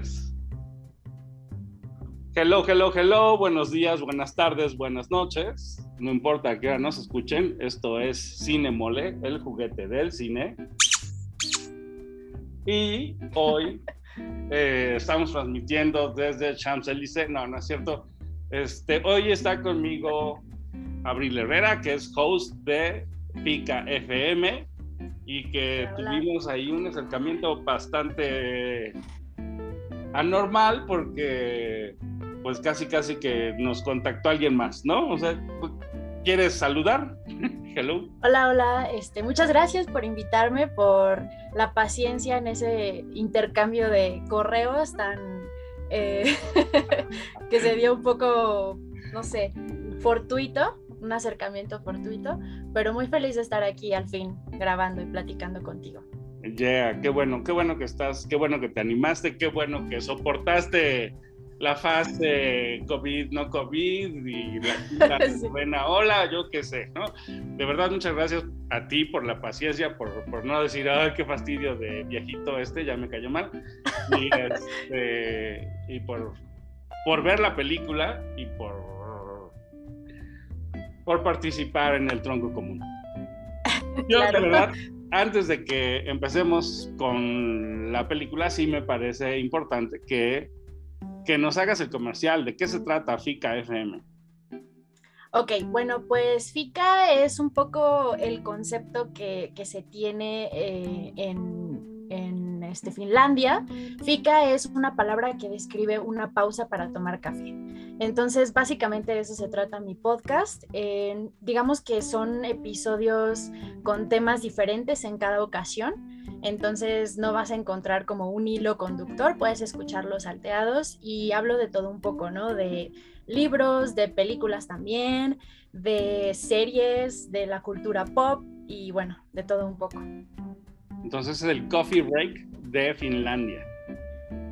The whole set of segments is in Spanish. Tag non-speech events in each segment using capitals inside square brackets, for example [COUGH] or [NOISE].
tres. Hello, hello, hello. Buenos días, buenas tardes, buenas noches. No importa que nos escuchen, esto es Cine Mole, el juguete del cine. Y hoy [LAUGHS] eh, estamos transmitiendo desde Champs-Élysées. No, no es cierto. Este, hoy está conmigo Abril Herrera, que es host de Pica FM y que tuvimos ahí un acercamiento bastante anormal porque pues casi casi que nos contactó alguien más, ¿no? O sea, ¿quieres saludar? [LAUGHS] Hello. Hola, hola. Este, muchas gracias por invitarme, por la paciencia en ese intercambio de correos tan eh, [LAUGHS] que se dio un poco, no sé, fortuito un acercamiento fortuito, pero muy feliz de estar aquí al fin grabando y platicando contigo. Yeah, qué bueno, qué bueno que estás, qué bueno que te animaste, qué bueno que soportaste la fase COVID, no COVID y la, [LAUGHS] buena ola, yo qué sé, ¿no? De verdad, muchas gracias a ti por la paciencia, por, por no decir, ay, qué fastidio de viejito este, ya me cayó mal, y, [LAUGHS] este, y por, por ver la película y por por participar en el tronco común. Yo, de verdad, antes de que empecemos con la película, sí me parece importante que, que nos hagas el comercial. ¿De qué se trata FICA FM? Ok, bueno, pues FICA es un poco el concepto que, que se tiene eh, en, en este, Finlandia. Fika es una palabra que describe una pausa para tomar café. Entonces, básicamente de eso se trata mi podcast. digamos que son episodios con temas diferentes en cada ocasión. Entonces, no vas a encontrar como un hilo conductor, puedes escucharlos salteados y hablo de todo un poco, ¿no? De libros, de películas también, de series, de la cultura pop y bueno, de todo un poco. Entonces es el coffee break de Finlandia.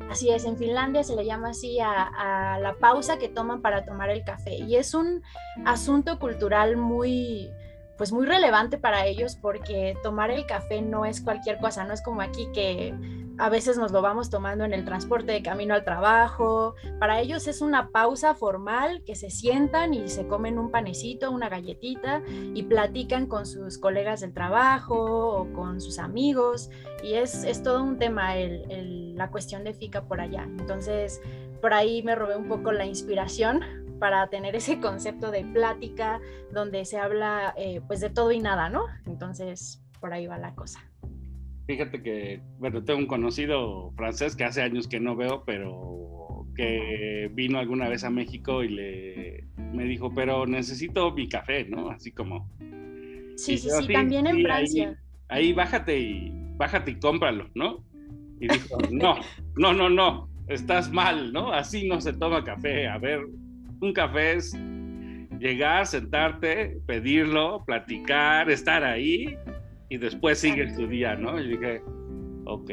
Así es, en Finlandia se le llama así a, la pausa que toman para tomar el café y es un asunto cultural muy, pues muy relevante para ellos porque tomar el café no es cualquier cosa, no es como aquí que a veces nos lo vamos tomando en el transporte de camino al trabajo. Para ellos es una pausa formal que se sientan y se comen un panecito, una galletita y platican con sus colegas del trabajo o con sus amigos. Y es, es todo un tema la cuestión de FICA por allá. Entonces, por ahí me robé un poco la inspiración para tener ese concepto de plática donde se habla eh, pues de todo y nada, ¿no? Entonces, por ahí va la cosa. Fíjate que, bueno, tengo un conocido francés que hace años que no veo, pero que vino alguna vez a México y le me dijo, pero necesito mi café, ¿no? Así como. Sí, sí, sí, también en Francia. Ahí, bájate y bájate y cómpralo, ¿no? Y dijo, no, no, no, no, estás mal, ¿no? Así no se toma café. A ver, un café es llegar, sentarte, pedirlo, platicar, estar ahí y después sigue su día, ¿no? Y dije, ok,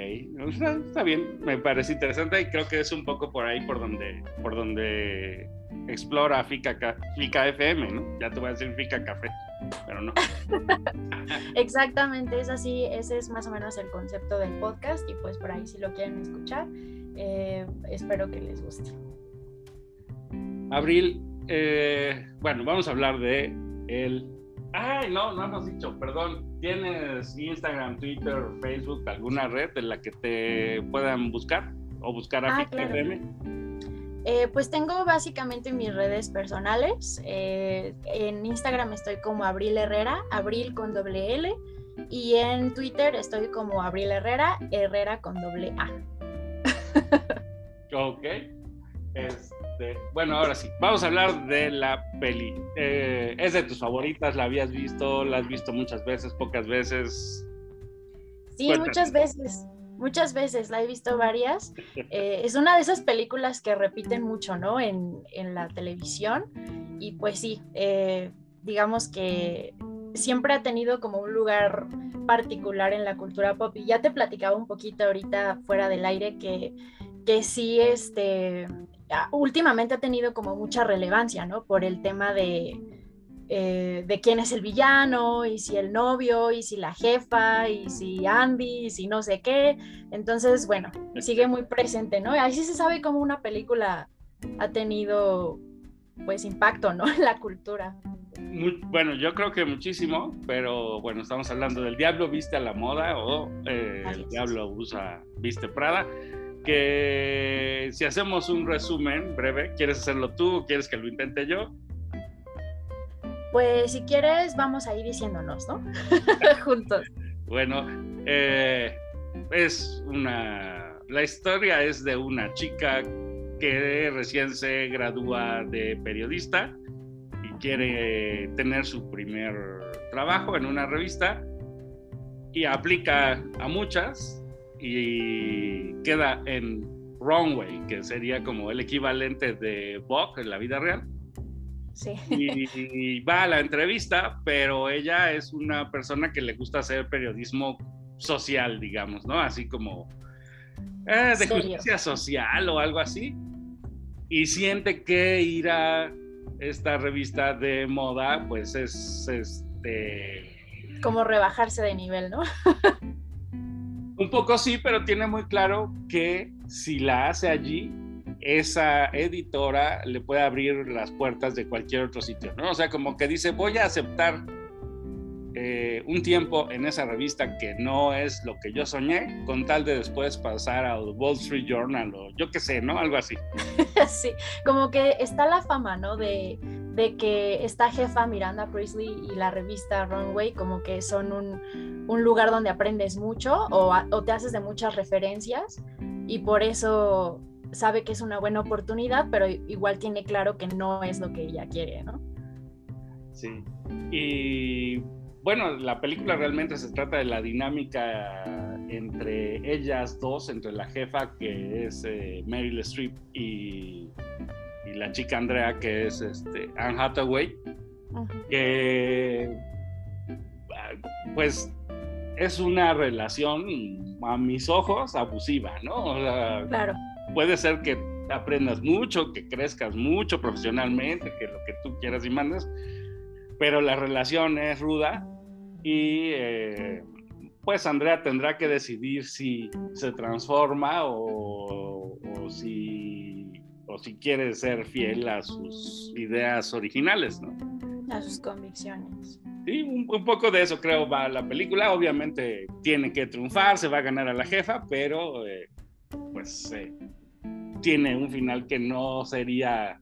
está, bien, me parece interesante y creo que es un poco por ahí por donde, por donde explora Fica, Fica FM, ¿no? Ya te voy a decir Fica Café, pero no. [LAUGHS] Exactamente, es así, ese es más o menos el concepto del podcast y pues por ahí si lo quieren escuchar, eh, espero que les guste. Abril, eh, bueno, vamos a hablar de el Ay, no, no hemos dicho, perdón. ¿Tienes Instagram, Twitter, Facebook, alguna red en la que te puedan buscar o buscar a ah, eh, pues tengo básicamente mis redes personales. Eh, en Instagram estoy como Abril Herrera, Abril con doble L. Y en Twitter estoy como Abril Herrera, Herrera con doble A. ok. Este, bueno, ahora sí, vamos a hablar de la peli. Eh, ¿Es de tus favoritas? ¿La habías visto? ¿La has visto muchas veces, pocas veces? Sí, muchas veces. Muchas veces, la he visto varias. [LAUGHS] Eh, es una de esas películas que repiten mucho, ¿no? En, la televisión. Y pues sí, eh, digamos que siempre ha tenido como un lugar particular en la cultura pop. Y ya te platicaba un poquito ahorita fuera del aire que, que sí, este, últimamente ha tenido como mucha relevancia, ¿no? Por el tema de, eh, de quién es el villano, y si el novio, y si la jefa, y si Andy, y si no sé qué. Entonces, bueno, sigue muy presente, ¿no? Ahí sí se sabe cómo una película ha tenido, pues, impacto, ¿no? [LAUGHS] En la cultura. bueno, yo creo que muchísimo, pero bueno, estamos hablando del Diablo viste a la moda o eh, el Diablo usa viste Prada que si hacemos un resumen breve, ¿quieres hacerlo tú o quieres que lo intente yo? Pues si quieres, vamos a ir diciéndonos, ¿no? [LAUGHS] Juntos. Bueno, eh, es una. La historia es de una chica que recién se gradúa de periodista y quiere tener su primer trabajo en una revista y aplica a muchas y queda en Runway, que sería como el equivalente de Vogue en la vida real y, [LAUGHS] va a la entrevista, pero ella es una persona que le gusta hacer periodismo social, digamos, ¿no? Así como eh, de justicia social o algo así. Y siente que ir a esta revista de moda, pues es este. Como rebajarse de nivel, ¿no? [LAUGHS] Un poco sí, pero tiene muy claro que si la hace allí, esa editora le puede abrir las puertas de cualquier otro sitio, ¿no? O sea, como que dice, voy a aceptar eh, un tiempo en esa revista que no es lo que yo soñé, con tal de después pasar al Wall Street Journal o yo qué sé, ¿no? Algo así. [LAUGHS] sí, como que está la fama, ¿no? De, de que esta jefa Miranda Priestley y la revista Runway como que son un, un lugar donde aprendes mucho o, o te haces de muchas referencias y por eso sabe que es una buena oportunidad, pero igual tiene claro que no es lo que ella quiere, ¿no? Sí. Y bueno, la película realmente se trata de la dinámica entre ellas dos, entre la jefa que es eh, Meryl Streep y, la chica Andrea que es este, Anne Hathaway, que pues es una relación a mis ojos abusiva, ¿no? claro puede ser que aprendas mucho, que crezcas mucho profesionalmente, que lo que tú quieras y mandes, pero la relación es ruda y eh, pues Andrea tendrá que decidir si se transforma o, si, o si quiere ser fiel a sus ideas originales, ¿no? A sus convicciones. Sí, un, poco de eso creo va la película. Obviamente tiene que triunfar, se va a ganar a la jefa, pero eh, pues eh, tiene un final que no sería,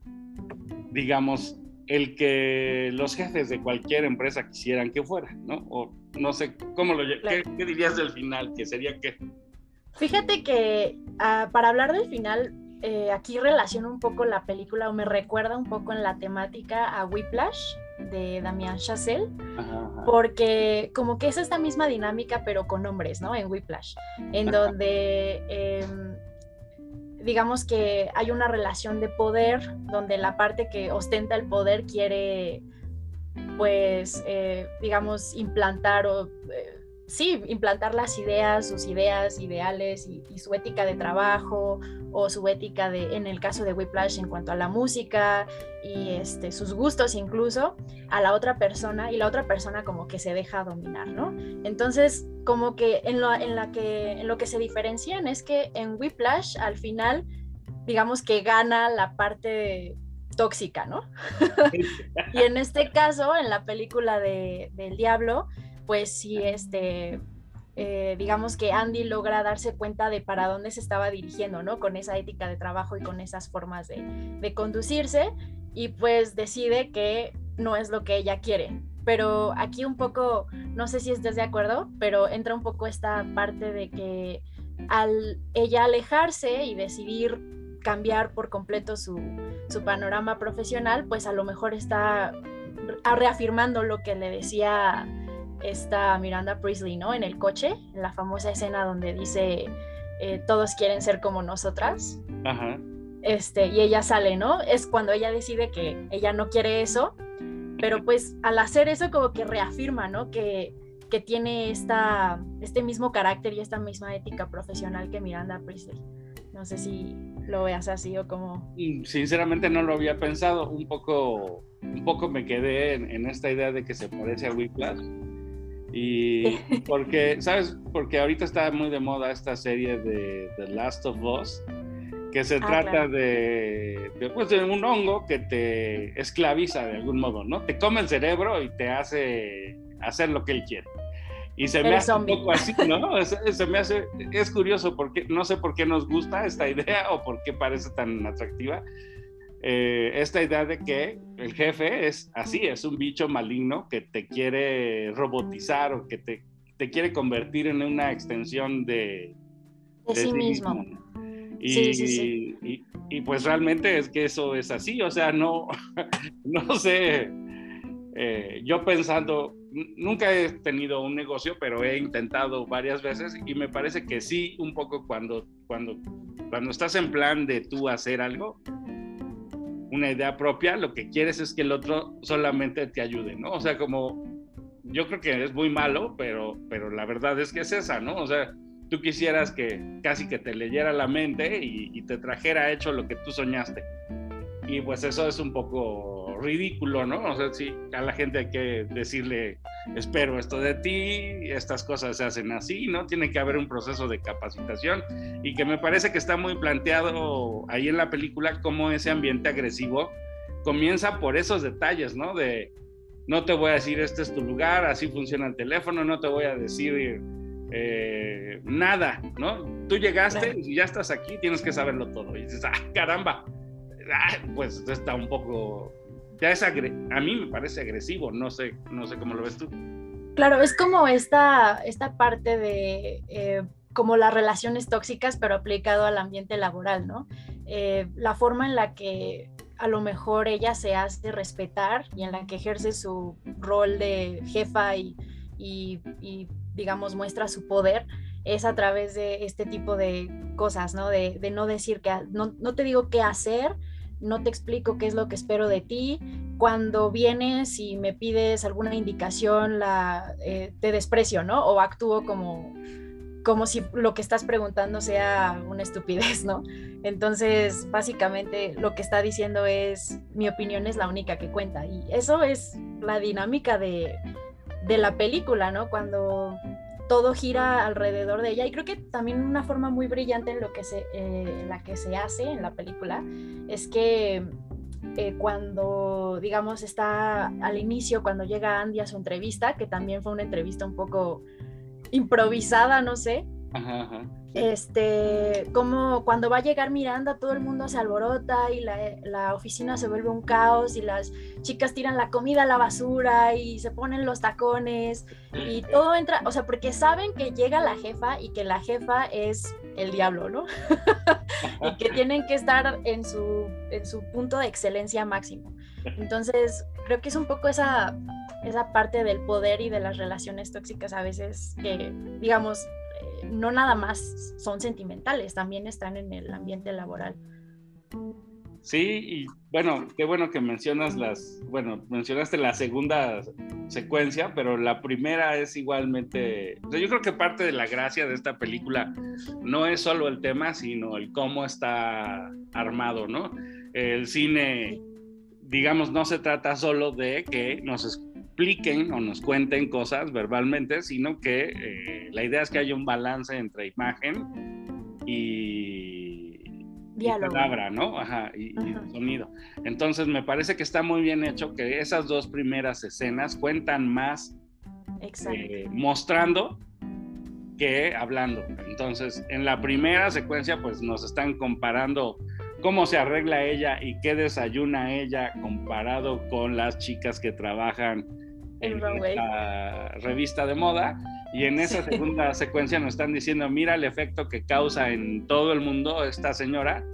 digamos, el que los jefes de cualquier empresa quisieran que fuera, ¿no? O no sé, ¿cómo lo ¿qué, ¿qué, dirías del final? ¿Que sería qué? Fíjate que ah, para hablar del final, eh, aquí relaciona un poco la película o me recuerda un poco en la temática a Whiplash de Damien Chazelle, porque como que es esta misma dinámica pero con hombres, ¿no? En Whiplash, en donde... Em, digamos que hay una relación de poder donde la parte que ostenta el poder quiere, pues, eh, digamos, implantar o... Sí, implantar las ideas, sus ideas, ideales y, su ética de trabajo o su ética de, en el caso de Whiplash en cuanto a la música y este, sus gustos incluso a la otra persona y la otra persona como que se deja dominar, ¿no? Entonces, como que en lo, en la que, en lo que se diferencian es que en Whiplash al final, digamos que gana la parte tóxica, ¿no? [LAUGHS] y en este caso, en la película de, del diablo, pues sí, este, eh, digamos que Andy logra darse cuenta de para dónde se estaba dirigiendo, ¿no? Con esa ética de trabajo y con esas formas de, conducirse y pues decide que no es lo que ella quiere. Pero aquí un poco, no sé si estés de acuerdo, pero entra un poco esta parte de que al ella alejarse y decidir cambiar por completo su, su panorama profesional, pues a lo mejor está reafirmando lo que le decía está Miranda Priestley, ¿no? En el coche, en la famosa escena donde dice, eh, todos quieren ser como nosotras. Ajá. Este, y ella sale, ¿no? Es cuando ella decide que ella no quiere eso, pero pues al hacer eso como que reafirma, ¿no? Que, que tiene esta, este mismo carácter y esta misma ética profesional que Miranda Priestley. No sé si lo veas así o como... Mm, sinceramente no lo había pensado, un poco, un poco me quedé en, esta idea de que se parece a Whiplash. Y [LAUGHS] porque, ¿sabes? Porque ahorita está muy de moda esta serie de The Last of Us, que se ah, trata de, pues, de, un hongo que te esclaviza de algún modo, ¿no? Te come el cerebro y te hace hacer lo que él quiere. Y se me hace un poco así, ¿no? se, me hace, es curioso porque no sé por qué nos gusta esta [LAUGHS] idea o por qué parece tan atractiva. Eh, esta idea de que el jefe es así, es un bicho maligno que te quiere robotizar o que te, te quiere convertir en una extensión de, de, sí, mismo. Y, sí, sí, sí. Y, y, pues realmente es que eso es así, o sea, no, [LAUGHS] no sé, eh, yo pensando, nunca he tenido un negocio, pero he intentado varias veces y me parece que sí, un poco cuando, cuando, cuando estás en plan de tú hacer algo, una idea propia, lo que quieres es que el otro solamente te ayude, ¿no? O sea, como yo creo que es muy malo, pero, pero la verdad es que es esa, ¿no? O sea, tú quisieras que casi que te leyera la mente y, y te trajera hecho lo que tú soñaste. Y pues eso es un poco ridículo, ¿no? O sea, sí, a la gente hay que decirle, espero esto de ti, estas cosas se hacen así, ¿no? Tiene que haber un proceso de capacitación y que me parece que está muy planteado ahí en la película cómo ese ambiente agresivo comienza por esos detalles, ¿no? De, no te voy a decir, este es tu lugar, así funciona el teléfono, no te voy a decir eh, nada, ¿no? Tú llegaste y ya estás aquí, tienes que saberlo todo. Y dices, ah, caramba, ah, pues está un poco ya es a mí me parece agresivo, no sé, no sé cómo lo ves tú. Claro, es como esta, esta parte de eh, como las relaciones tóxicas, pero aplicado al ambiente laboral, ¿no? Eh, la forma en la que a lo mejor ella se hace respetar y en la que ejerce su rol de jefa y, y, digamos, muestra su poder, es a través de este tipo de cosas, ¿no? De, de no decir que, no, no, te digo qué hacer, no te explico qué es lo que espero de ti. Cuando vienes y me pides alguna indicación, la, eh, te desprecio, ¿no? O actúo como, como si lo que estás preguntando sea una estupidez, ¿no? Entonces, básicamente lo que está diciendo es, mi opinión es la única que cuenta. Y eso es la dinámica de, de la película, ¿no? Cuando todo gira alrededor de ella y creo que también una forma muy brillante en lo que se eh, la que se hace en la película es que eh, cuando digamos está al inicio cuando llega Andy a su entrevista que también fue una entrevista un poco improvisada no sé este, como cuando va a llegar Miranda, todo el mundo se alborota y la, oficina se vuelve un caos y las chicas tiran la comida a la basura y se ponen los tacones y todo entra, o sea, porque saben que llega la jefa y que la jefa es el diablo, ¿no? [LAUGHS] y que tienen que estar en su, en su punto de excelencia máximo. Entonces, creo que es un poco esa, esa parte del poder y de las relaciones tóxicas a veces que, digamos, no nada más son sentimentales, también están en el ambiente laboral. Sí, y bueno, qué bueno que mencionas las, bueno, mencionaste la segunda secuencia, pero la primera es igualmente, yo creo que parte de la gracia de esta película no es solo el tema, sino el cómo está armado, ¿no? El cine, digamos, no se trata solo de que nos expliquen o nos cuenten cosas verbalmente, sino que eh, la idea es que haya un balance entre imagen y, palabra, ¿no? Ajá, y, sonido. Entonces me parece que está muy bien hecho que esas dos primeras escenas cuentan más eh, mostrando que hablando. Entonces, en la primera secuencia, pues nos están comparando cómo se arregla ella y qué desayuna ella comparado con las chicas que trabajan en la revista de moda. Y en esa segunda [LAUGHS] secuencia nos están diciendo, mira el efecto que causa en todo el mundo esta señora,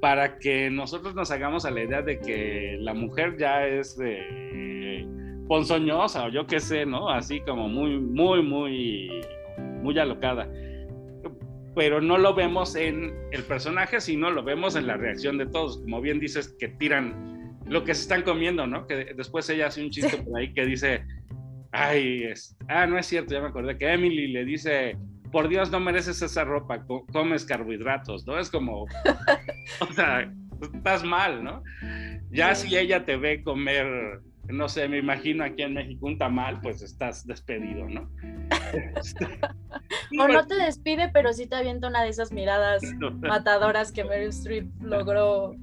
para que nosotros nos hagamos a la idea de que la mujer ya es ponzoñosa o yo qué sé, ¿no? Así como muy, muy, muy, muy alocada. Pero no lo vemos en el personaje, sino lo vemos en la reacción de todos. Como bien dices, que tiran lo que se están comiendo, ¿no? Que después ella hace un chiste por ahí que dice, ay, es, ah, no es cierto, ya me acordé, que Emily le dice, por Dios, no mereces esa ropa, comes carbohidratos, ¿no? Es como, [LAUGHS] o sea, estás mal, ¿no? Ya si ella te ve comer, no sé, me imagino aquí en México un tamal, pues estás despedido, ¿no? [LAUGHS] o no te despide, pero sí te avienta una de esas miradas [LAUGHS] matadoras que Meryl Streep logró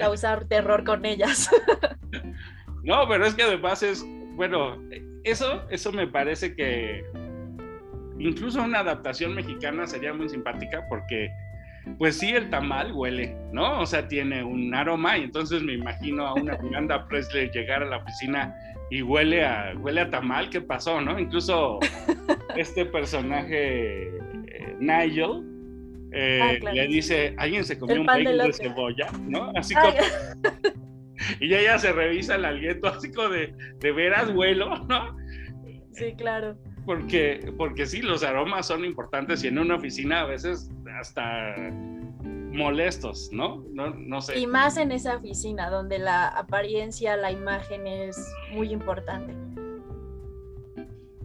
causar terror con ellas. [LAUGHS] no, pero es que además es, bueno, eso, eso me parece que incluso una adaptación mexicana sería muy simpática porque pues sí, el tamal huele, ¿no? O sea, tiene un aroma y entonces me imagino a una Miranda [LAUGHS] Presley llegar a la oficina y huele a, huele a tamal, ¿qué pasó, no? Incluso [LAUGHS] este personaje, eh, Nigel, eh, ah, le dice, alguien se comió un bagel de, cebolla, ¿no? Así como... [LAUGHS] y ella se revisa el aliento, así como de, de veras huelo, ¿no? Sí, claro porque, porque sí, los aromas son importantes y en una oficina a veces hasta molestos, ¿no? No, no sé. Y más en esa oficina donde la apariencia, la imagen es muy importante.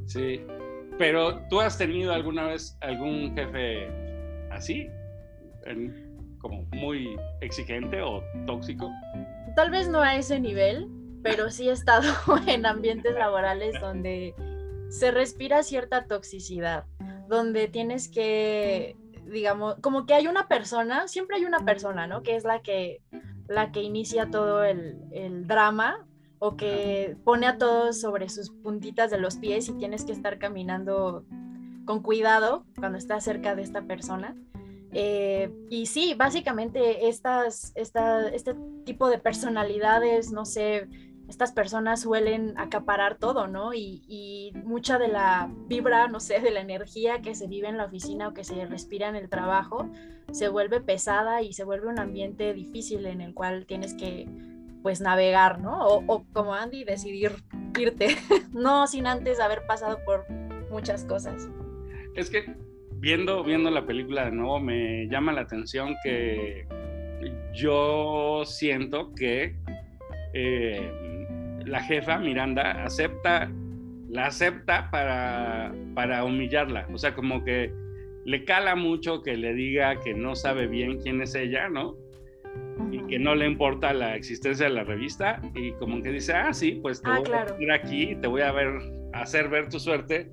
Sí, pero ¿tú has tenido alguna vez algún jefe así? como muy exigente o tóxico? Tal vez no a ese nivel, pero sí he estado [LAUGHS] en ambientes laborales donde se respira cierta toxicidad, donde tienes que, digamos, como que hay una persona, siempre hay una persona, ¿no? Que es la que, la que inicia todo el, drama o que pone a todos sobre sus puntitas de los pies y tienes que estar caminando con cuidado cuando estás cerca de esta persona. Eh, y sí, básicamente estas, esta, este tipo de personalidades, no sé, estas personas suelen acaparar todo, ¿no? Y, mucha de la vibra, no sé, de la energía que se vive en la oficina o que se respira en el trabajo, se vuelve pesada y se vuelve un ambiente difícil en el cual tienes que, pues, navegar, ¿no? O, como Andy, decidir irte, [LAUGHS] no sin antes haber pasado por muchas cosas. Es que viendo, viendo la película de nuevo me llama la atención que yo siento que... Eh, la jefa Miranda acepta, la acepta para, para humillarla. O sea, como que le cala mucho que le diga que no sabe bien quién es ella, ¿no? Y que no le importa la existencia de la revista y como que dice, ah, sí, pues te ah, voy a ir aquí, te voy a ver, hacer ver tu suerte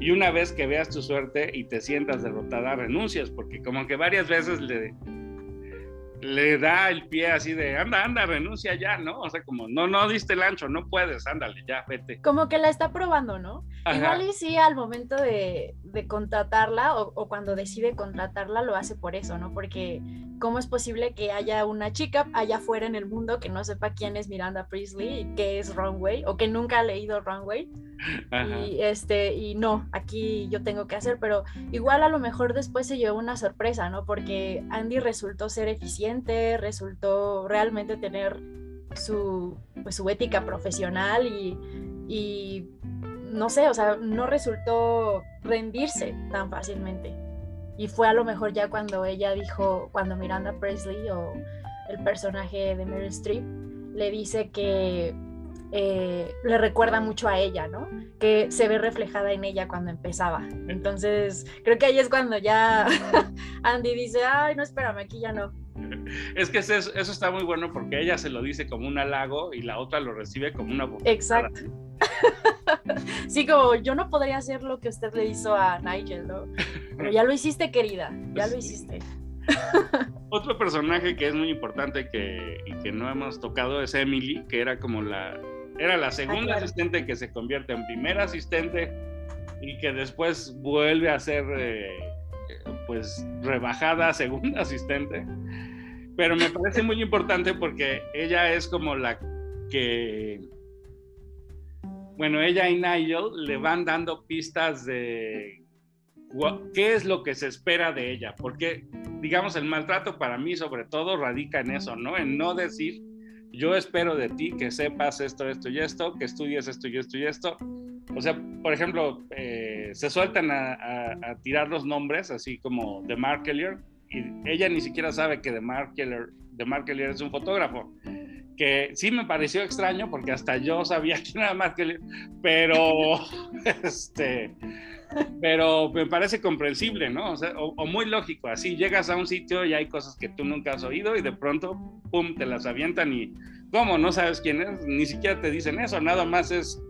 y una vez que veas tu suerte y te sientas derrotada, renuncias, porque como que varias veces le, le da el pie así de, anda, anda, renuncia ya, ¿no? O sea, como, no, no diste el ancho, no puedes, ándale, ya, vete. Como que la está probando, ¿no? Igual y sí, al momento de, contratarla o, o, cuando decide contratarla, lo hace por eso, ¿no? Porque ¿cómo es posible que haya una chica allá afuera en el mundo que no sepa quién es Miranda Priestley y qué es Runway o que nunca ha leído Runway? Y este, y no, aquí yo tengo que hacer, pero igual a lo mejor después se llevó una sorpresa, ¿no? Porque Andy resultó ser eficiente, resultó realmente tener su, pues, su ética profesional y, y no sé, o sea, no resultó rendirse tan fácilmente. Y fue a lo mejor ya cuando ella dijo, cuando Miranda Presley o el personaje de Meryl Streep le dice que eh, le recuerda mucho a ella, ¿no? Que se ve reflejada en ella cuando empezaba. Entonces, creo que ahí es cuando ya [LAUGHS] Andy dice, ay, no, espérame, aquí ya no. [LAUGHS] Es que eso, eso, está muy bueno porque ella se lo dice como un halago y la otra lo recibe como una Exacto. [LAUGHS] sí, como yo no podría hacer lo que usted le hizo a Nigel, ¿no? Pero ya lo hiciste, querida, ya lo hiciste. Otro personaje que es muy importante que, y que no hemos tocado es Emily, que era como la era la segunda asistente que se convierte en primera asistente y que después vuelve a ser eh, pues rebajada segunda [LAUGHS] asistente. Pero me parece muy importante porque ella es como la que, bueno, ella y Nigel le van dando pistas de qué es lo que se espera de ella, porque digamos el maltrato para mí sobre todo radica en eso, ¿no? En no decir yo espero de ti que sepas esto, esto y esto, que estudies esto y esto y esto. O sea, por ejemplo, eh, se sueltan a, tirar los nombres, así como de Mark Kellier, y ella ni siquiera sabe que de Mark Kellier, de Mark Kellier es un fotógrafo. Que sí me pareció extraño porque hasta yo sabía [LAUGHS] quién era Mark Kellier, pero [LAUGHS] este, pero me parece comprensible, ¿no? O, sea, o, muy lógico, así llegas a un sitio y hay cosas que tú nunca has oído y de pronto, ¡pum!, te las avientan y, ¿cómo? No sabes quién es, ni siquiera te dicen eso, nada más es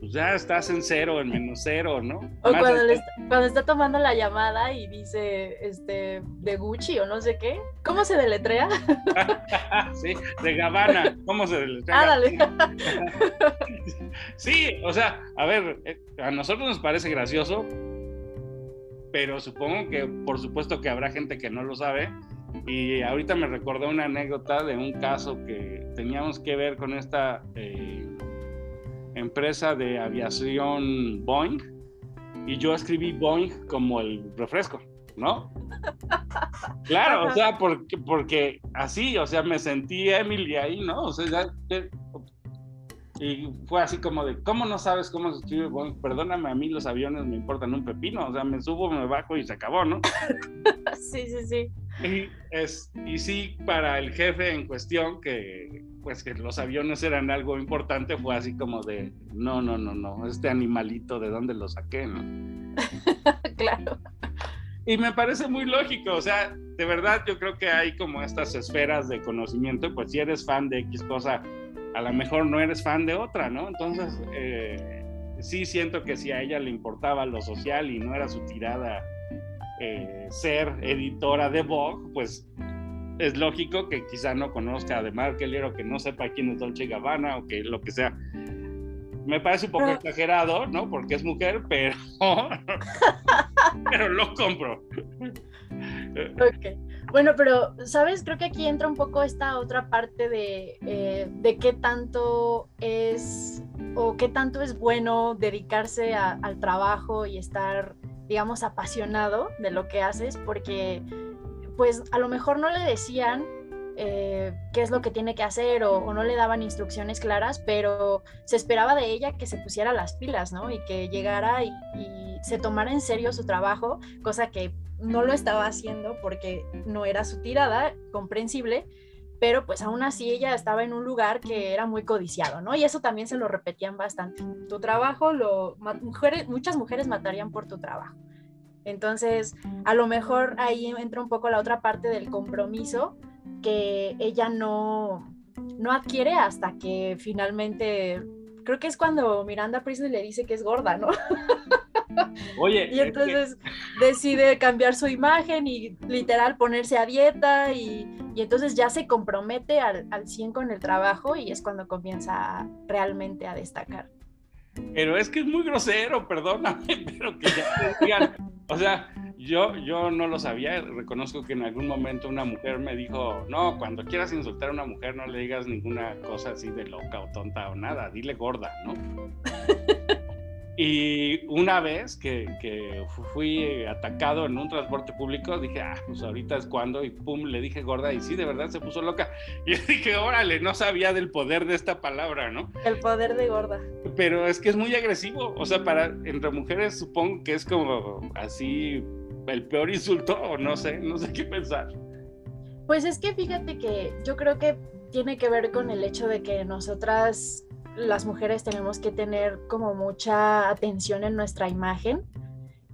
pues ya estás en cero, en menos cero, ¿no? O cuando, está, cuando, está, tomando la llamada y dice, este, de Gucci o no sé qué, ¿cómo se deletrea? [LAUGHS] sí, de Gabbana, ¿cómo se deletrea? Ah, dale. [LAUGHS] sí, o sea, a ver, eh, a nosotros nos parece gracioso, pero supongo que por supuesto que habrá gente que no lo sabe. Y ahorita me recordé una anécdota de un caso que teníamos que ver con esta... Eh, empresa de aviación Boeing y yo escribí Boeing como el refresco, ¿no? [LAUGHS] Claro, o sea, porque, porque así, o sea, me sentí Emily ahí, ¿no? O sea, y fue así como de, ¿cómo no sabes cómo se escribe Boeing? Perdóname, a mí los aviones me importan un pepino, o sea, me subo, me bajo y se acabó, ¿no? [LAUGHS] sí, sí, sí. Y, es, y sí, para el jefe en cuestión, que pues que los aviones eran algo importante, fue así como de, no, no, no, no, este animalito, ¿de dónde lo saqué? ¿no? [LAUGHS] claro. Y me parece muy lógico, o sea, de verdad yo creo que hay como estas esferas de conocimiento, pues si eres fan de X cosa, a lo mejor no eres fan de otra, ¿no? Entonces, eh, sí siento que si a ella le importaba lo social y no era su tirada eh, ser editora de Vogue, pues es lógico que quizá no conozca de Mark o que no sepa quién es Dolce Gabbana o que lo que sea. Me parece un poco exagerado, ¿no? Porque es mujer, [LAUGHS] pero, pero lo compro. Ok. Bueno, pero, ¿sabes? Creo que aquí entra un poco esta otra parte de, eh, de qué tanto es o qué tanto es bueno dedicarse al trabajo y estar, digamos, apasionado de lo que haces, porque pues a lo mejor no le decían eh, qué es lo que tiene que hacer o, no le daban instrucciones claras, pero se esperaba de ella que se pusiera las pilas, ¿no? Y que llegara y, se tomara en serio su trabajo, cosa que no lo estaba haciendo porque no era su tirada, comprensible, pero pues aún así ella estaba en un lugar que era muy codiciado, ¿no? Y eso también se lo repetían bastante. Tu trabajo, mujeres, muchas mujeres matarían por tu trabajo. Entonces, a lo mejor ahí entra un poco la otra parte del compromiso que ella no, no adquiere hasta que finalmente, creo que es cuando Miranda Priestley le dice que es gorda, ¿no? [LAUGHS] Oye. y entonces decide cambiar su imagen y literal ponerse a dieta y, y entonces ya se compromete al, al 100 con el trabajo y es cuando comienza realmente a destacar. Pero es que es muy grosero, perdóname, [LAUGHS] pero que ya digan, o sea, yo, yo no lo sabía, reconozco que en algún momento una mujer me dijo, no, cuando quieras insultar a una mujer no le digas ninguna cosa así de loca o tonta o nada, dile gorda, ¿no? [LAUGHS] Y una vez que, que, fui atacado en un transporte público, dije, ah, pues ahorita es cuando, y pum, le dije gorda, y sí, de verdad se puso loca. [LAUGHS] Y dije, órale, no sabía del poder de esta palabra, ¿no? El poder de gorda. Pero es que es muy agresivo, o sea, para entre mujeres supongo que es como así el peor insulto, o no sé, no sé qué pensar. Pues es que fíjate que yo creo que tiene que ver con el hecho de que nosotras las mujeres tenemos que tener como mucha atención en nuestra imagen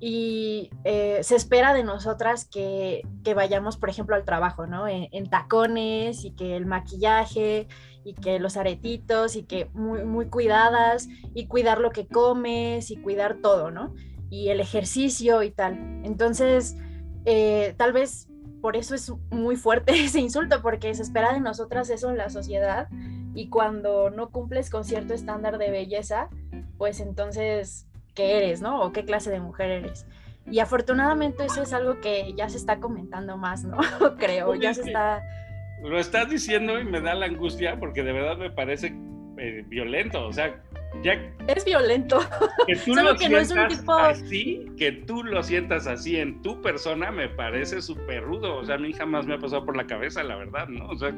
y eh, se espera de nosotras que, vayamos, por ejemplo, al trabajo, ¿no? En, tacones y que el maquillaje y que los aretitos y que muy, muy cuidadas y cuidar lo que comes y cuidar todo, ¿no? Y el ejercicio y tal. Entonces, eh, tal vez por eso es muy fuerte [LAUGHS] ese insulto, porque se espera de nosotras eso en la sociedad y cuando no cumples con cierto estándar de belleza, pues entonces, ¿qué eres, no? ¿O qué clase de mujer eres? Y afortunadamente eso es algo que ya se está comentando más, ¿no? [LAUGHS] Creo, ya se está... Lo estás diciendo y me da la angustia porque de verdad me parece eh, violento, o sea, ya... Es violento. Que tú [LAUGHS] lo que sientas no es un tipo... así, que tú lo sientas así en tu persona me parece súper rudo, o sea, a mí jamás me ha pasado por la cabeza, la verdad, ¿no? O sea,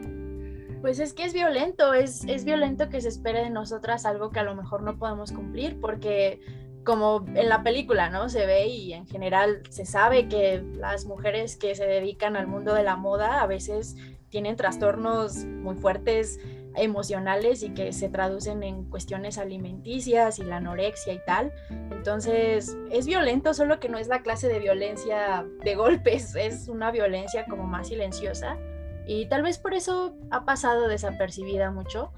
pues es que es violento, es, es violento que se espere de nosotras algo que a lo mejor no podemos cumplir, porque como en la película, ¿no? Se ve y en general se sabe que las mujeres que se dedican al mundo de la moda a veces tienen trastornos muy fuertes emocionales y que se traducen en cuestiones alimenticias y la anorexia y tal. Entonces, es violento, solo que no es la clase de violencia de golpes, es una violencia como más silenciosa y tal vez por eso ha pasado desapercibida mucho,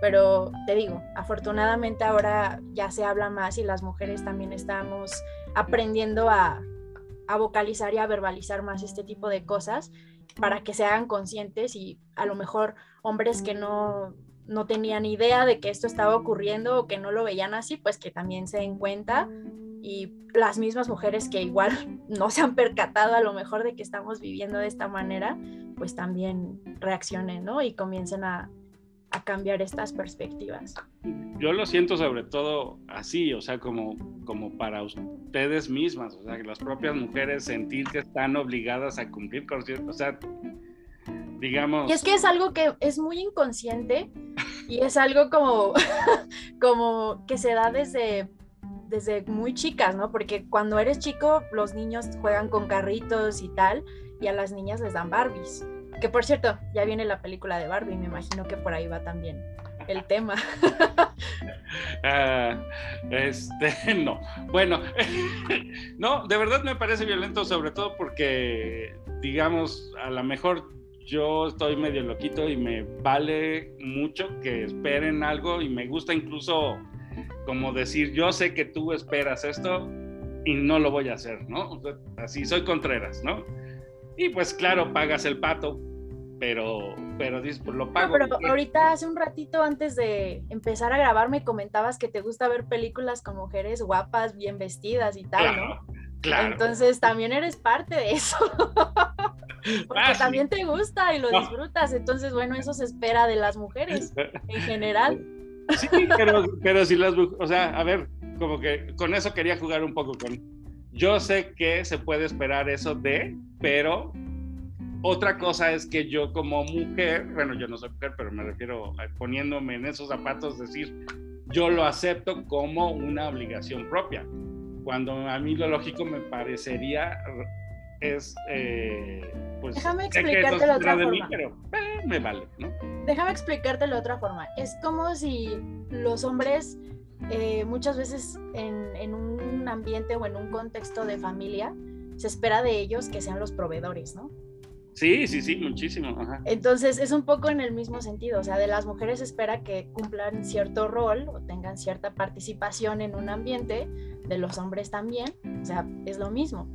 pero te digo, afortunadamente ahora ya se habla más y las mujeres también estamos aprendiendo a, a vocalizar y a verbalizar más este tipo de cosas para que se hagan conscientes y a lo mejor hombres que no, no tenían idea de que esto estaba ocurriendo o que no lo veían así, pues que también se den cuenta y las mismas mujeres que igual [LAUGHS] no se han percatado a lo mejor de que estamos viviendo de esta manera, pues también reaccionen, ¿no? Y comiencen a, a cambiar estas perspectivas. Yo lo siento sobre todo así, o sea, como, como para ustedes mismas, o sea, que las propias mujeres sentir que están obligadas a cumplir con cierto, o sea, digamos... Y es que es algo que es muy inconsciente y es algo como, [LAUGHS] como que se da desde desde muy chicas, ¿no? Porque cuando eres chico, los niños juegan con carritos y tal, y a las niñas les dan Barbies. Que por cierto, ya viene la película de Barbie, me imagino que por ahí va también el tema. [LAUGHS] Ah, este, [LAUGHS] no. Bueno, [LAUGHS] no, de verdad me parece violento, sobre todo porque, digamos, a lo mejor yo estoy medio loquito y me vale mucho que esperen algo y me gusta incluso como decir, yo sé que tú esperas esto y no lo voy a hacer, ¿no? Así soy Contreras, ¿no? Y pues claro, pagas el pato, pero, pero pues lo pago. pero ahorita hace un ratito antes de empezar a grabar me comentabas que te gusta ver películas con mujeres guapas, bien vestidas y tal, ¿no? Claro. Entonces también eres parte de eso. [LAUGHS] Porque ah, también te gusta y lo disfrutas. Entonces, bueno, eso se espera de las mujeres [LAUGHS] en general. Sí, pero, pero si las o sea, a ver, como que con eso quería jugar un poco con. Yo sé que se puede esperar eso de, pero otra cosa es que yo como mujer, bueno, yo no soy mujer, pero me refiero a poniéndome en esos zapatos, decir, yo lo acepto como una obligación propia, cuando a mí lo lógico me parecería es, eh, pues, déjame explicarte la otra forma. pero eh, me vale, ¿no? Déjame explicarte la otra forma. Es como si los hombres eh, muchas veces en, en, un ambiente o en un contexto de familia se espera de ellos que sean los proveedores, ¿no? Sí, sí, sí, muchísimo. Entonces es un poco en el mismo sentido, o sea, de las mujeres se espera que cumplan cierto rol o tengan cierta participación en un ambiente, de los hombres también, o sea, es lo mismo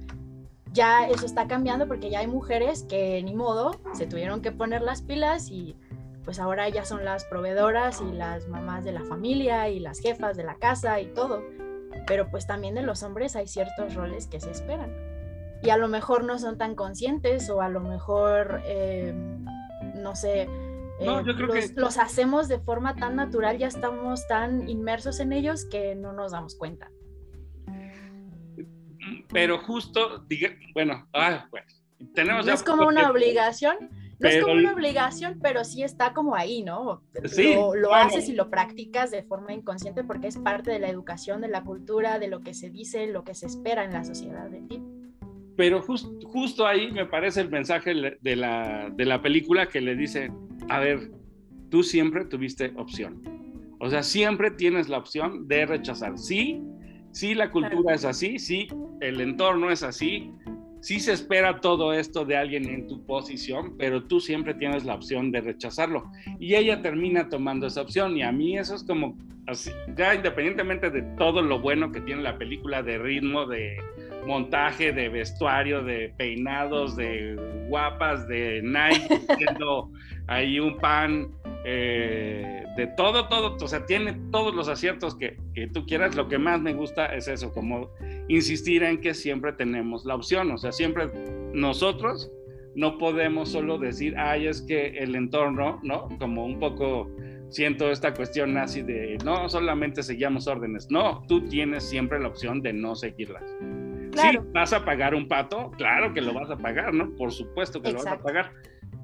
ya eso está cambiando porque ya hay mujeres que ni modo se tuvieron que poner las pilas y pues ahora ya son las proveedoras y las mamás de la familia y las jefas de la casa y todo. Pero pues también de los hombres hay ciertos roles que se esperan. Y a lo mejor no son tan conscientes o a lo mejor, eh, no sé, eh, los, los hacemos de forma tan natural, ya estamos tan inmersos en ellos que no nos damos cuenta pero justo, bueno, ah, pues, tenemos... No es como una obligación, no es como una obligación, pero sí está como ahí, ¿no? Sí, lo, haces y lo practicas de forma inconsciente porque es parte de la educación, de la cultura, de lo que se dice, lo que se espera en la sociedad de ti. Pero justo ahí me parece el mensaje de la, de la película que le dice, a ver, tú siempre tuviste opción. O sea, siempre tienes la opción de rechazar. Sí, sí la cultura es así, sí el entorno es así, sí se espera todo esto de alguien en tu posición, pero tú siempre tienes la opción de rechazarlo. Y ella termina tomando esa opción y a mí eso es como, así, ya independientemente de todo lo bueno que tiene la película, de ritmo, de montaje, de vestuario, de peinados, de guapas, de Nike, [LAUGHS] haciendo ahí un pan eh, de todo, todo, o sea, tiene todos los aciertos que, que, tú quieras. Lo que más me gusta es eso, como insistir en que siempre tenemos la opción, o sea, siempre nosotros no podemos solo decir, ay, es que el entorno, ¿no? Como un poco siento esta cuestión así de, no solamente seguíamos órdenes, no, tú tienes siempre la opción de no seguirlas. Claro. Sí, vas a pagar un pato, claro que lo vas a pagar, ¿no? Por supuesto que lo vas a pagar,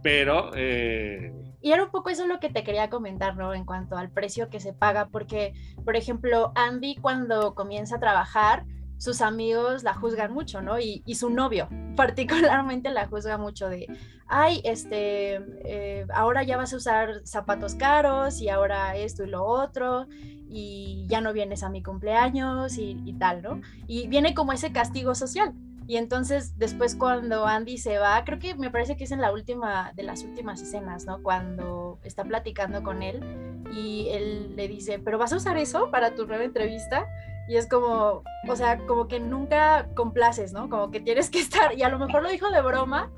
pero... Eh, y era un poco eso lo que te quería comentar, ¿no? En cuanto al precio que se paga, porque, por ejemplo, Andy cuando comienza a trabajar, sus amigos la juzgan mucho, ¿no? Y, su novio particularmente la juzga mucho de, ay, este, eh, ahora ya vas a usar zapatos caros y ahora esto y lo otro y ya no vienes a mi cumpleaños y, y tal, ¿no? Y viene como ese castigo social. Y entonces después cuando Andy se va, creo que me parece que es en la última de las últimas escenas, ¿no? Cuando está platicando con él y él le dice, pero vas a usar eso para tu nueva entrevista. Y es como, o sea, como que nunca complaces, ¿no? Como que tienes que [LAUGHS] estar, y a lo mejor lo dijo de broma,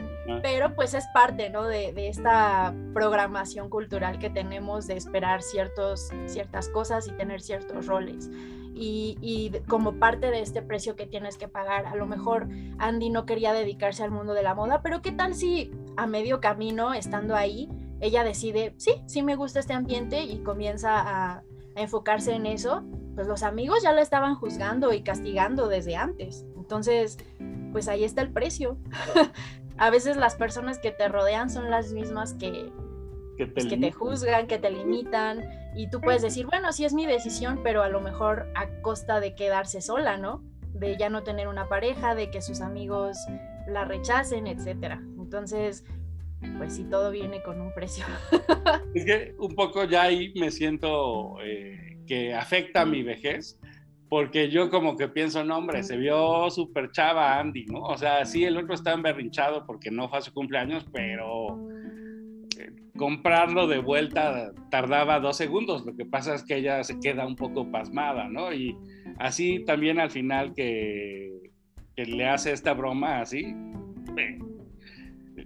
pero pues es parte, ¿no? De, de, esta programación cultural que tenemos de esperar ciertos, ciertas cosas y tener ciertos roles. Y, y, como parte de este precio que tienes que pagar, a lo mejor Andy no quería dedicarse al mundo de la moda, pero ¿qué tal si a medio camino, estando ahí, ella decide, sí, sí me gusta este ambiente y comienza a, a enfocarse en eso? Pues los amigos ya la estaban juzgando y castigando desde antes. Entonces, pues ahí está el precio. [LAUGHS] a veces las personas que te rodean son las mismas que, que te, pues, que te, juzgan, que te limitan, y tú puedes decir, bueno, sí es mi decisión, pero a lo mejor a costa de quedarse sola, ¿no? De ya no tener una pareja, de que sus amigos la rechacen, etcétera. Entonces, pues sí, todo viene con un precio. [LAUGHS] Es que un poco ya ahí me siento eh, que afecta a mi vejez, porque yo como que pienso, no, hombre, se vio súper chava Andy, ¿no? O sea, sí, el otro está emberrinchado porque no fue a su cumpleaños, pero comprarlo de vuelta tardaba dos segundos. Lo que pasa es que ella se queda un poco pasmada, ¿no? Y así también al final que, que le hace esta broma así,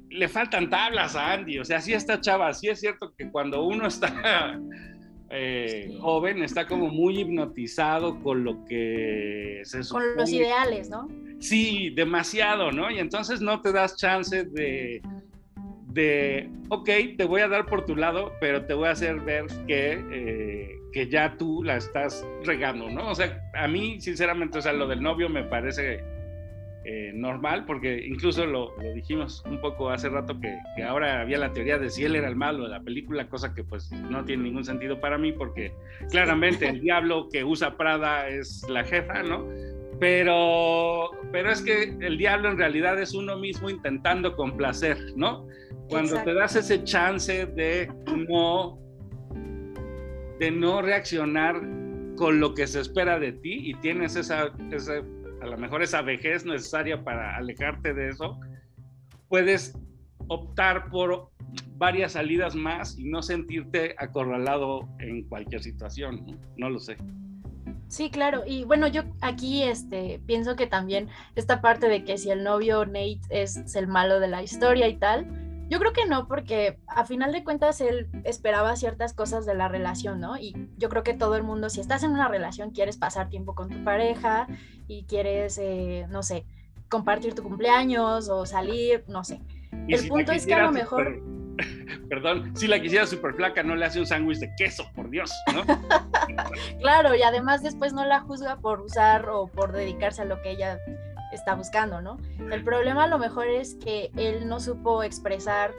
le faltan tablas a Andy. O sea, sí está chava, sí es cierto que cuando uno está [LAUGHS] eh, joven está como muy hipnotizado con lo que se supone. Con los ideales, ¿no? Sí, demasiado, ¿no? Y entonces no te das chance de, de, ok, te voy a dar por tu lado, pero te voy a hacer ver que, eh, que ya tú la estás regando, ¿no? O sea, a mí, sinceramente, o sea, lo del novio me parece eh, normal, porque incluso lo, dijimos un poco hace rato que, ahora había la teoría de si él era el malo de la película, cosa que pues no tiene ningún sentido para mí, porque claramente el diablo que usa Prada es la jefa, ¿no? Pero, pero es que el diablo en realidad es uno mismo intentando complacer, ¿no? Cuando te das ese chance de no, de no reaccionar con lo que se espera de ti y tienes esa, esa a lo mejor esa vejez necesaria para alejarte de eso, puedes optar por varias salidas más y no sentirte acorralado en cualquier situación, no, lo sé. Sí, claro. Y bueno, yo aquí este, pienso que también esta parte de que si el novio Nate es el malo de la historia y tal, yo creo que no, porque a final de cuentas él esperaba ciertas cosas de la relación, ¿no? Y yo creo que todo el mundo, si estás en una relación, quieres pasar tiempo con tu pareja y quieres, eh, no sé, compartir tu cumpleaños o salir, no sé. El punto es que a lo mejor... Perdón, si la quisiera súper flaca, no le hace un sándwich de queso, por Dios, ¿no? [LAUGHS] claro, y además después no la juzga por usar o por dedicarse a lo que ella está buscando, ¿no? El problema a lo mejor es que él no supo expresar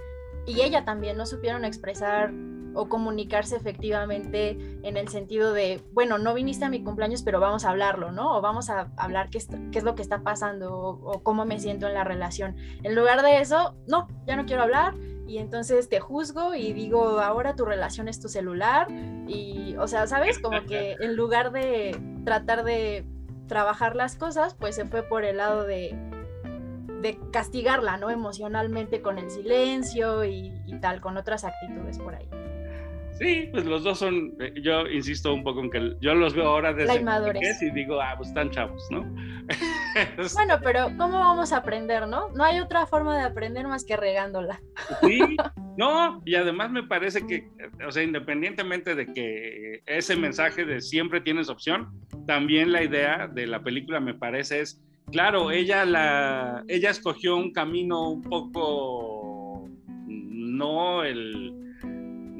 y ella también no supieron expresar o comunicarse efectivamente en el sentido de, bueno, no viniste a mi cumpleaños, pero vamos a hablarlo, ¿no? O vamos a hablar qué es, qué es lo que está pasando o, cómo me siento en la relación. En lugar de eso, no, ya no quiero hablar y entonces te juzgo y digo, ahora tu relación es tu celular y, o sea, ¿sabes? Como que en lugar de tratar de trabajar las cosas, pues se fue por el lado de, de castigarla, ¿no? Emocionalmente con el silencio y, tal, con otras actitudes por ahí. Sí, pues los dos son, eh, yo insisto un poco en que yo los veo ahora desde y digo, ah, pues están chavos, ¿no? [LAUGHS] bueno, pero ¿cómo vamos a aprender, no? No hay otra forma de aprender más que regándola. Sí, no, y además me parece que, o sea, independientemente de que ese mensaje de siempre tienes opción, también la idea de la película me parece es, claro, ella, la, ella escogió un camino un poco, no el,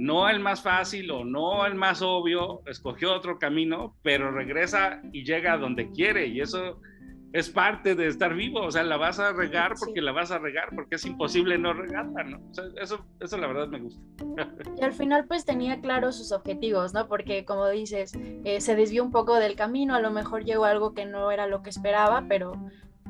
no el más fácil o no el más obvio, escogió otro camino, pero regresa y llega a donde quiere y eso es parte de estar vivo, o sea, la vas a regar porque la vas a regar, porque es imposible no regarla, ¿no? O sea, eso, eso la verdad me gusta. [LAUGHS] Y al final pues tenía claros sus objetivos, ¿no? Porque como dices, eh, se desvió un poco del camino, a lo mejor llegó algo que no era lo que esperaba, pero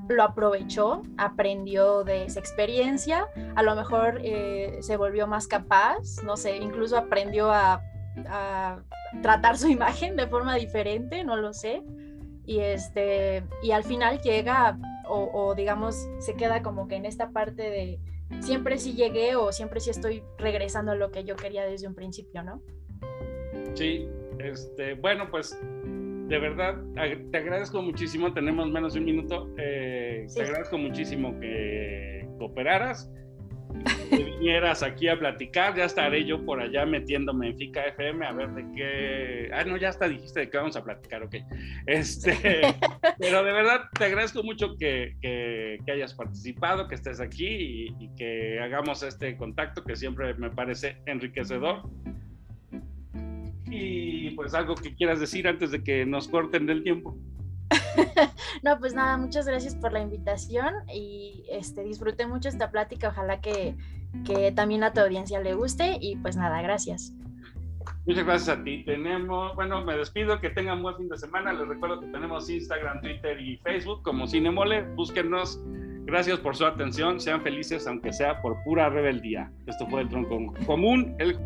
lo aprovechó, aprendió de esa experiencia, a lo mejor eh, se volvió más capaz, no sé, incluso aprendió a, a tratar su [LAUGHS] imagen de forma diferente, no lo sé y este y al final llega o, digamos se queda como que en esta parte de siempre sí llegué o siempre sí estoy regresando a lo que yo quería desde un principio, ¿no? Sí, este, bueno, pues de verdad te agradezco muchísimo, tenemos menos de un minuto, eh, te agradezco muchísimo que cooperaras que vinieras aquí a platicar, ya estaré yo por allá metiéndome en FICA FM a ver de qué. Ah, no, ya hasta dijiste de qué vamos a platicar, ok. Este, [LAUGHS] pero de verdad te agradezco mucho que, que, hayas participado, que estés aquí y, y, que hagamos este contacto que siempre me parece enriquecedor. Y pues algo que quieras decir antes de que nos corten del tiempo. [LAUGHS] no, pues nada, muchas gracias por la invitación y este, disfruté mucho esta plática. Ojalá que, que también a tu audiencia le guste y pues nada, gracias. Muchas gracias a ti. Tenemos, bueno, me despido, que tengan buen fin de semana. Les recuerdo que tenemos Instagram, Twitter y Facebook como Cinemole. Búsquennos. Gracias por su atención. Sean felices, aunque sea por pura rebeldía. Esto fue el tronco común. El...